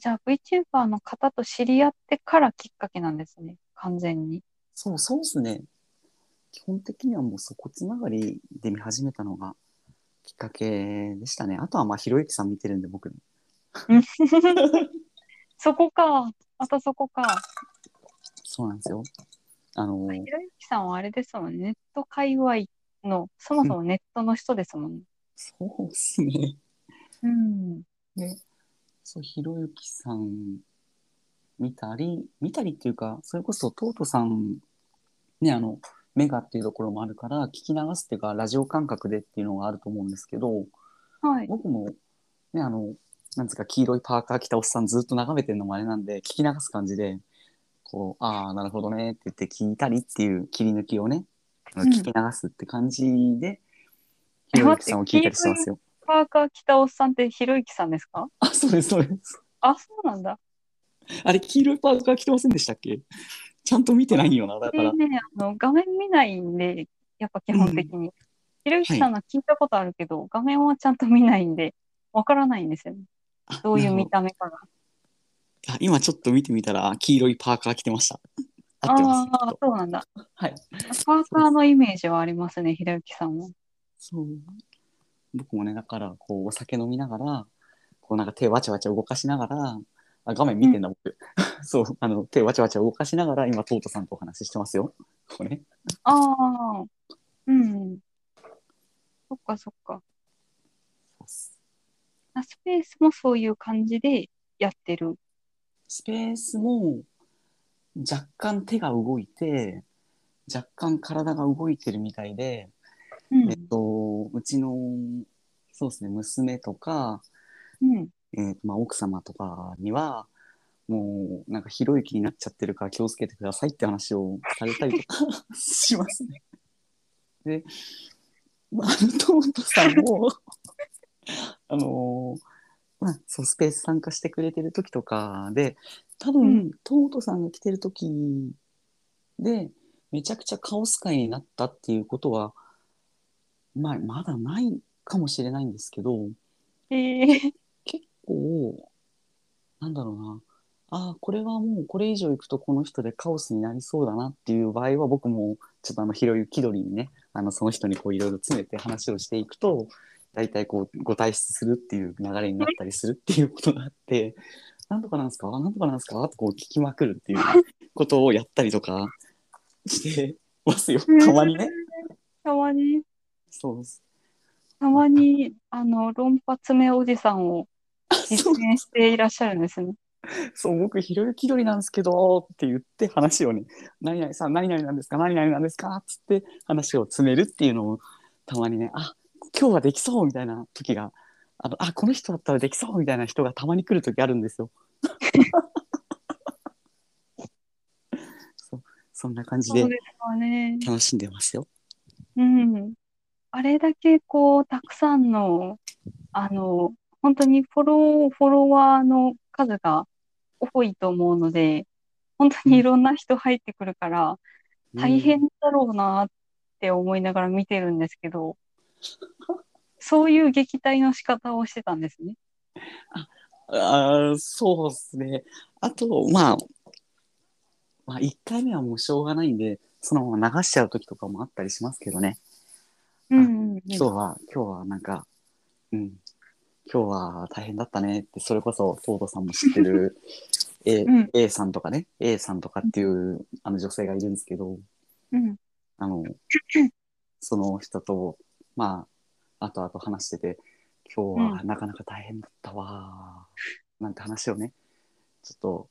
じゃあ VTuber の方と知り合ってからきっかけなんですね。完全に。そうそうですね。基本的にはもうそこつながりで見始めたのがきっかけでしたね。あとはまあひろゆきさん見てるんで僕 そこか。またそこか。そうなんですよ。あのひろゆきさんはあれですもんね。ネット界隈の、そもそもネットの人ですもんね。そうっすね。うん。で、そう、ひろゆきさん見たり、見たりっていうか、それこそトートさん、ね、あの、メガっていうところもあるから、聞き流すっていうか、ラジオ感覚でっていうのがあると思うんですけど、はい。僕も、ね、あの、なんですか、黄色いパーカー着たおっさんずっと眺めてるのもあれなんで、聞き流す感じで、こう、ああ、なるほどねって言って聞いたりっていう切り抜きをね、聞き流すって感じで、ひろゆきさんを聞いたりしてますよ。パーカー着たおっさんってひろゆきさんですか？あ、そうです、そうです。あ、そうなんだ。あれ、黄色いパーカー着てませんでしたっけ？ちゃんと見てないんよな、だから。でね、あの、画面見ないんで、やっぱ基本的に。ひろゆきさんの聞いたことあるけど、画面はちゃんと見ないんで、わからないんですよね。あどういう見た目かが。あ今ちょっと見てみたら、黄色いパーカー着てました。ああー、そうなんだ。はい。パーカーのイメージはありますね、ひろゆきさんは。そう。僕もね、だから、こう、お酒飲みながら、こう、なんか手わちゃわちゃ動かしながら、あ画面見てんだ、僕。そう、あの、手わちゃわちゃ動かしながら、今、トートさんとお話ししてますよ。これ。ああ、うん。そっかそっか。スペースもそういう感じでやってる。スペースも、若干手が動いて、若干体が動いてるみたいで、うんえっと、うちの、そうですね、娘とか、うん。えーとまあ、奥様とかには、もう、なんか、ひろゆきになっちゃってるから気をつけてくださいって話をされたりとか しますね。で、まあ、トートさんも、あのーまあ、そう、スペース参加してくれてる時とかで、多分、うんトートさんが来てる時で、めちゃくちゃカオス界になったっていうことは、まあ、まだないかもしれないんですけど、ええ結構なんだろうな。ああこれはもうこれ以上いくとこの人でカオスになりそうだなっていう場合は僕もちょっとあのひろゆきどりにねあのその人にこういろいろ詰めて話をしていくと大体こうご退出するっていう流れになったりするっていうことがあって「なんとかなんですか？なんとかなんですか?」とこう聞きまくるっていうことをやったりとかしてますよ。たまにね。たまに、そうですたまに、あの、論破爪おじさんを実そう現していらっしゃるんですね。そう、僕、ひろゆきどりなんですけど、って言って話をね、何々さん、何々なんですか、何々なんですか、つって話を詰めるっていうのを、たまにね、あ、今日はできそうみたいな時が、あの、あ、この人だったらできそうみたいな人がたまに来る時あるんですよ。そうそんな感じで。楽しんでますよ。うん。あれだけこう、たくさんの、あの、本当にフォロー、フォロワーの数が多いと思うので、本当にいろんな人入ってくるから、大変だろうなって思いながら見てるんですけど、そういう撃退の仕方をしてたんですね。あーそうですね。あと、まあ、まあ、1回目はもうしょうがないんで、そのまま流しちゃう時とかもあったりしますけどね。うん。今日は、今日はなんか、うん、今日は大変だったねって、それこそ、トートさんも知ってる A,、うん。A さんとかね、A さんとかっていうあの女性がいるんですけど、うん。あの、その人と、まあ、後々話してて、今日はなかなか大変だったわー、なんて話をね、ちょっと、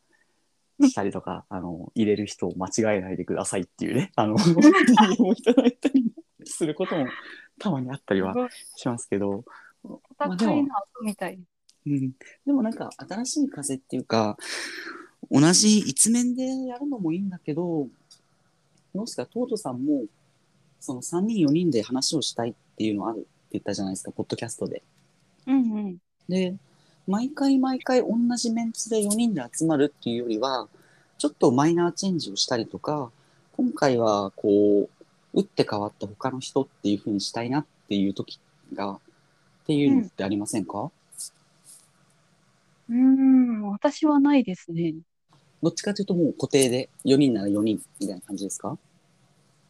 したりとか、あの、入れる人を間違えないでくださいっていうね、あの、DM をいただいたりすることも たまにあったりはしますけど、お高いな、みたい。うん、でもなんか新しい風っていうか同じ一面でやるのもいいんだけどどうですか、トートさんも、その3人、4人で話をしたいっていうのあるって言ったじゃないですか、ポッドキャストで。うんうん。で、毎回毎回同じメンツで4人で集まるっていうよりは、ちょっとマイナーチェンジをしたりとか、今回はこう、打って変わった他の人っていう風にしたいなっていう時が、っていうのってありませんか、うーん、私はないですね。どっちかというともう固定で4人なら4人みたいな感じですか？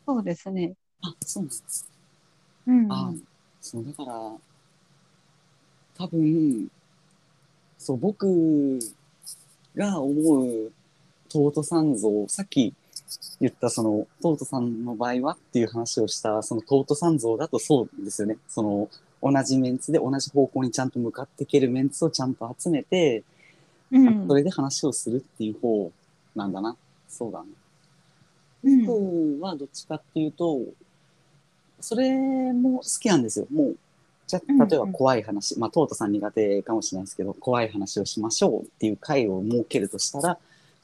そうですね。あ、そうなんです。うん、あそう、だから、多分、そう、僕が思うトートさん像、さっき言ったそのトートさんの場合はっていう話をしたそのトートさん像だとそうですよね。その同じメンツで同じ方向にちゃんと向かっていけるメンツをちゃんと集めて、うんそれで話をするっていう方なんだな。そうだね。うん僕はどっちかっていうと、それも好きなんですよ。もう、じゃうん例えば怖い話、まあ、トートさん苦手かもしれないですけど、怖い話をしましょうっていう回を設けるとしたら、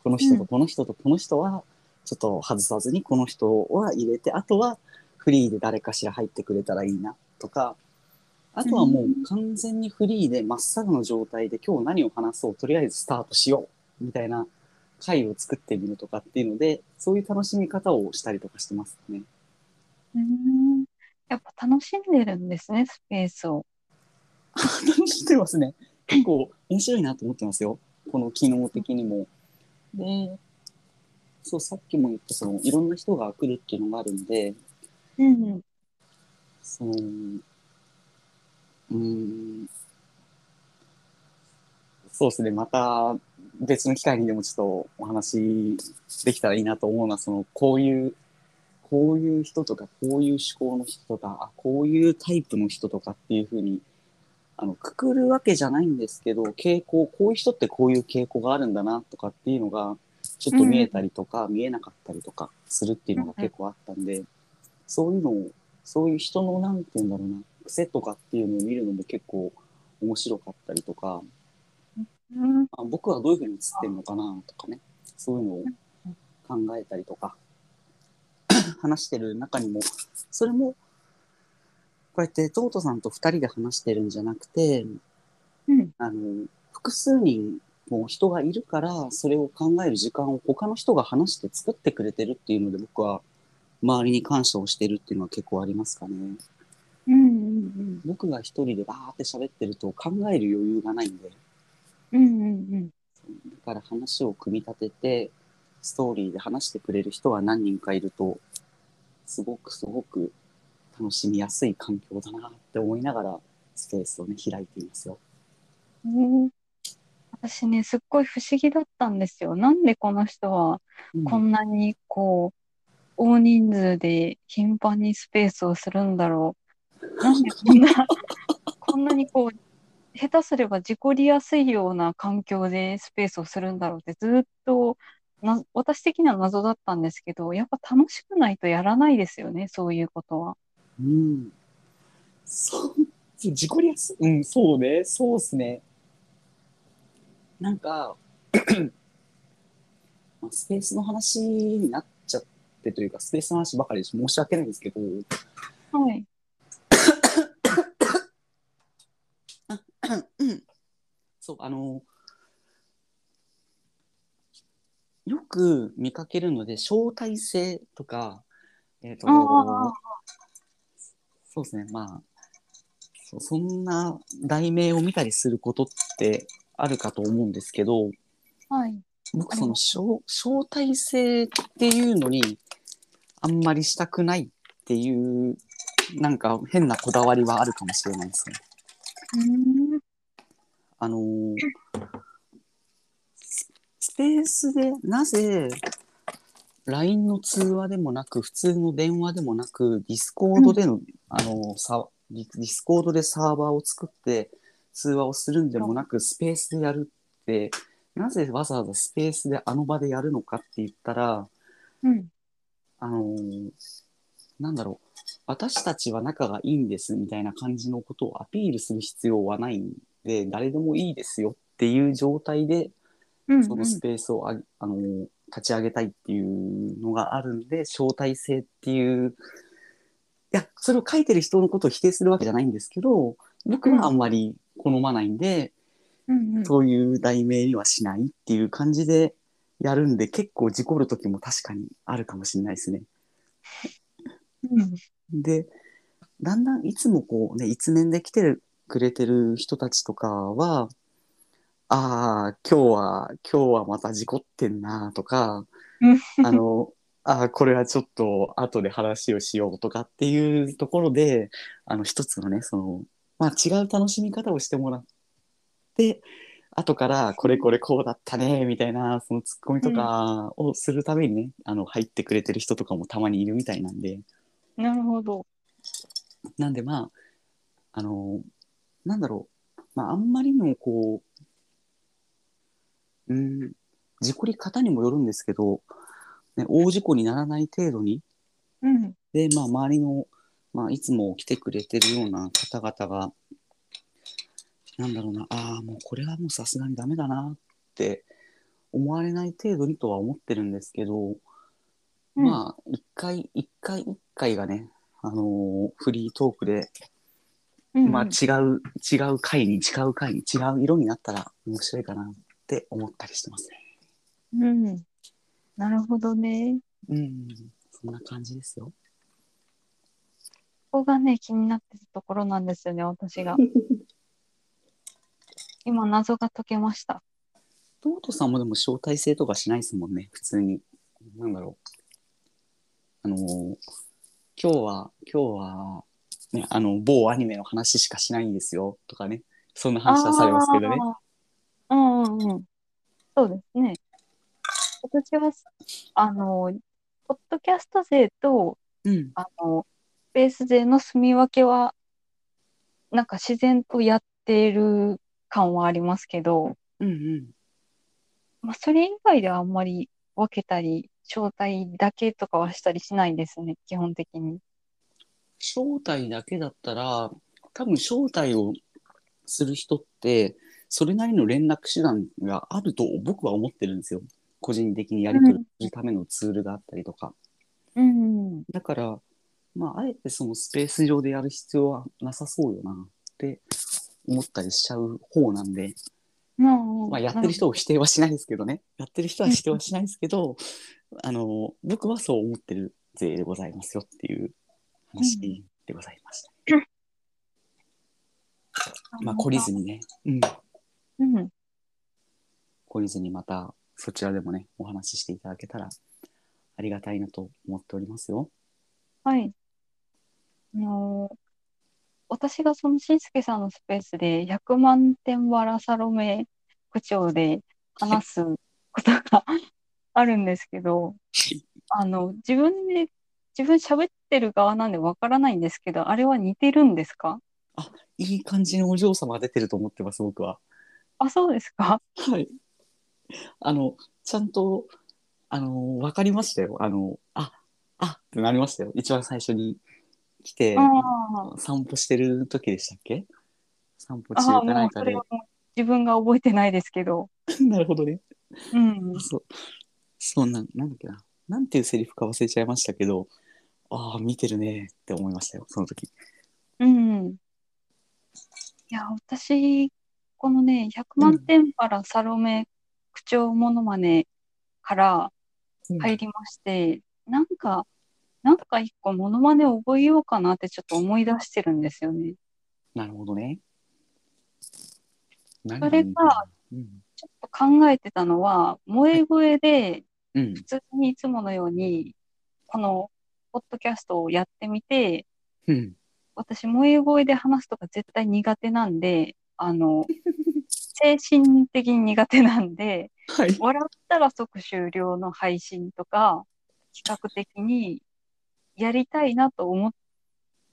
この人うんとこの人とこの人は、ちょっと外さずに、この人は入れて、あとはフリーで誰かしら入ってくれたらいいなとか、あとはもう完全にフリーで真っ青の状態で今日何を話そう、とりあえずスタートしようみたいな回を作ってみるとかっていうので、そういう楽しみ方をしたりとかしてますね。うんやっぱ楽しんでるんですね、スペースを。楽しんでますね。結構面白いなと思ってますよ。この機能的にも。で、そう、さっきも言った、その、いろんな人が来るっていうのがあるんで、うんその、うーん、そうですね、また別の機会にでもちょっとお話できたらいいなと思うのは、その、こういう、こういう人とか、こういう思考の人とか、あ、こういうタイプの人とかっていうふうに、あの、くくるわけじゃないんですけど、傾向、こういう人ってこういう傾向があるんだなとかっていうのが、ちょっと見えたりとか、見えなかったりとかするっていうのが結構あったんで、そういうのを、そういう人の、なんて言うんだろうな、癖とかっていうのを見るのも結構面白かったりとか、うん。あ僕はどういうふうに映ってるのかなとかね、そういうのを考えたりとか、話してる中にも、それも、こうやってトートさんと二人で話してるんじゃなくて、うん。あの、複数人も人がいるから、それを考える時間を他の人が話して作ってくれてるっていうので、僕は周りに感謝をしてるっていうのは結構ありますかね。うんうん僕が一人でバーって喋ってると考える余裕がないんで、うんうんうんだから話を組み立てて、ストーリーで話してくれる人が何人かいると、すごくすごく楽しみやすい環境だなって思いながら、スペースをね、開いていますよ。うん私ね、すっごい不思議だったんですよ。なんでこの人はうんこんなにこう、大人数で頻繁にスペースをするんだろう。なんでこんな、こんなにこう、下手すれば事故りやすいような環境でスペースをするんだろうってずっとな、私的には謎だったんですけど、やっぱ楽しくないとやらないですよね、そういうことは。うん。そう、事故りやすい。うん、そうね。そうっすね。なんか、まあ、スペースの話になっちゃってというか、スペースの話ばかりで申し訳ないんですけど、はい。そう、あの、よく見かけるので、招待制とか、えっ、とそうですね、まあそ、そんな題名を見たりすることってあるかと思うんですけど、はい。僕、その招招待制っていうのに、あんまりしたくないっていう、なんか変なこだわりはあるかもしれないですね。うん。あのーススペースでなぜ LINE の通話でもなく普通の電話でもなくディスコードでの、あのーさディスコードでサーバーを作って通話をするんでもなくスペースでやるってなぜわざわざスペースであの場でやるのかって言ったらうん。あのーなんだろう私たちは仲がいいんですみたいな感じのことをアピールする必要はないんで誰でもいいですよっていう状態でうん。そのスペースをあげあのー立ち上げたいっていうのがあるんで招待制っていういやそれを書いてる人のことを否定するわけじゃないんですけど僕はあんまり好まないんで、うんうん。そういう題名にはしないっていう感じでやるんで結構事故る時も確かにあるかもしれないですね。うんでだんだんいつもこうね一面で来てるくれてる人たちとかはああ今日は今日はまた事故ってんなとかあのああこれはちょっと後で話をしようとかっていうところであの一つのねその、まあ、違う楽しみ方をしてもらって後からこれこれこうだったねみたいなそのツッコミとかをするためにね、あの入ってくれてる人とかもたまにいるみたいなんで。なるほど。なんでまああのなんだろう、まあ、あんまりのこううん事故り方にもよるんですけど、ね、大事故にならない程度にうん。で、まあ、周りの、まあ、いつも来てくれてるような方々がなんだろうなああもうこれはもうさすがにダメだなって思われない程度にとは思ってるんですけど、まあ一回一回一回がね、あのーフリートークでうん、まあ違う、違う回に違う回に違う色になったら面白いかなって思ったりしてますね。うん。なるほどね。うん、そんな感じですよ。ここがね、気になってたところなんですよね、私が。今、謎が解けました。トートさんもでも招待制とかしないですもんね、普通に。なんだろう。あのー今日は、今日は、ね、あの、某アニメの話しかしないんですよ、とかね。そんな話はされますけどね。うんうんうん。そうですね。私は、あの、ポッドキャスト勢と、うん。あの、スペース勢の住み分けは、なんか自然とやっている感はありますけど、うんうん。まあ、それ以外ではあんまり分けたり、招待だけとかはしたりしないですね、基本的に。招待だけだったら、多分招待をする人って、それなりの連絡手段があると僕は思ってるんですよ。個人的にやり取りするためのツールがあったりとか。うん。だから、まあ、あえてそのスペース上でやる必要はなさそうよなって思ったりしちゃう方なんで、まあ、まあ、やってる人を否定はしないですけどね。やってる人は否定はしないですけど、あの、僕はそう思ってる勢でございますよっていう話でございました。まあ、懲りずにね、うん、うん。懲りずにまたそちらでもね、お話ししていただけたらありがたいなと思っておりますよ。はい。あのー私がそのしんすけさんのスペースで100万点バラサロメ口調で話すことがあるんですけど、あの、自分で、自分喋ってる側なんでわからないんですけど、あれは似てるんですか？いい感じのお嬢様が出てると思ってます、僕は。あ、そうですか？はい。あの、ちゃんと、あの、わかりましたよ。あの、あ、あってなりましたよ。一番最初に来て、あ散歩してる時でしたっけ？散歩あ、中かなかでうんそれは。もう自分が覚えてないですけど。なるほどね。うん。そう。そうなん、なんだっけな。なんていうセリフか忘れちゃいましたけど、ああ、見てるねって思いましたよ、その時。うん。いや、私、このね、100万点パラサロメ口調モノマネから入りまして、なんか、なんか一個モノマネを覚えようかなってちょっと思い出してるんですよね。なるほどね。何それが、うん。ちょっと考えてたのは、萌え声でうん。普通にいつものように、このポッドキャストをやってみて、うん。私、萌え声で話すとか絶対苦手なんで、あの、精神的に苦手なんで、はい。笑ったら即終了の配信とか、企画的にやりたいなと思っ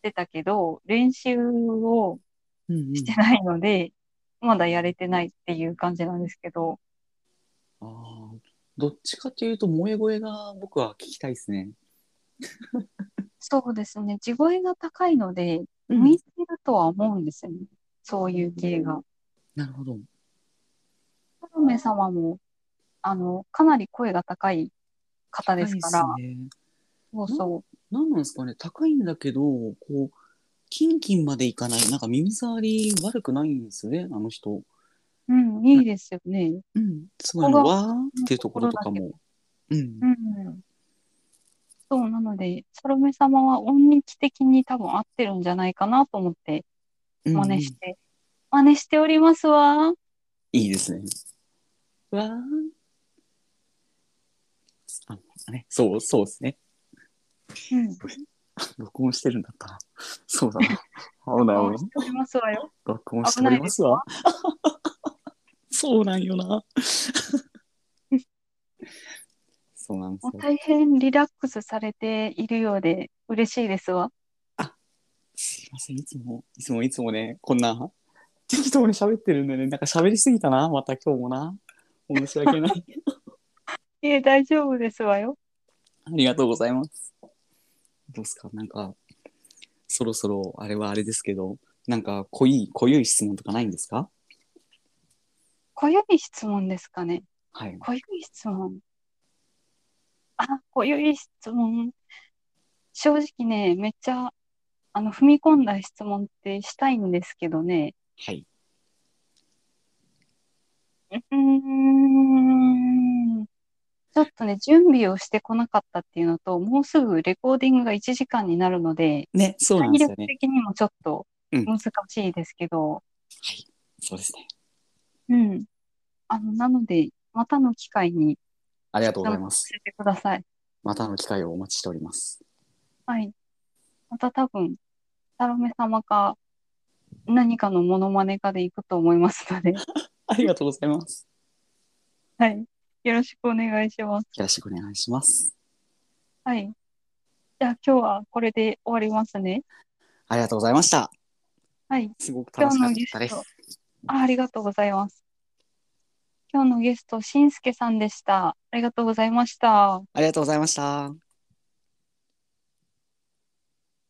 てたけど、練習をうんうんしてないので、まだやれてないっていう感じなんですけど、ああ、どっちかというと、萌え声が僕は聞きたいですね。そうですね、地声が高いので、うん向いてるとは思うんですよね。そういう系が。なるほど。トルメ様も、あの、かなり声が高い方ですから。そうそう。何なんですかね高いんだけど、こう、キンキンまでいかない。なんか耳障り悪くないんですよね、あの人。うん、いいですよね。うん。すごいわーっていうところとかも。うん。うん。そう、なので、サロメ様は音域的に多分合ってるんじゃないかなと思って、うん真似して、真似しておりますわ。いいですね。わー。あね、そう、そうですね。うん。録音してるんだったな。そうだな。危ない危ないますわよ。録音しておりますわ。そうなんよな。そうなんですよ。大変リラックスされているようで嬉しいですわ。すいません、いつも、いつもいつもね、こんな適当に喋ってるんでね、なんか喋りすぎたな、また今日もな。申し訳ない。いえ、大丈夫ですわよ。ありがとうございます。どうですか？なんか、そろそろ、あれはあれですけど、なんか濃い、濃い質問とかないんですか？濃ゆい質問ですかね。はい。濃ゆい質問。あ、濃ゆい質問。正直ね、めっちゃ、あの、踏み込んだ質問ってしたいんですけどね。はい。うーん。ちょっとね、準備をしてこなかったっていうのと、もうすぐレコーディングが1時間になるので、ね、そうなんですよね。体力的にもちょっとうん難しいですけど、はい。そうですね。うん。あの、なので、またの機会にありがとうございます。教えてください。またの機会をお待ちしております。はい。また多分、サロメ様か何かのモノマネかで行くと思いますので、ありがとうございます。はい。よろしくお願いします。よろしくお願いします。はい。じゃあ今日はこれで終わりますね。ありがとうございました。はい。すごく楽しかったです。あありがとうございます。今日のゲスト、しんすけさんでした。ありがとうございました。ありがとうございました。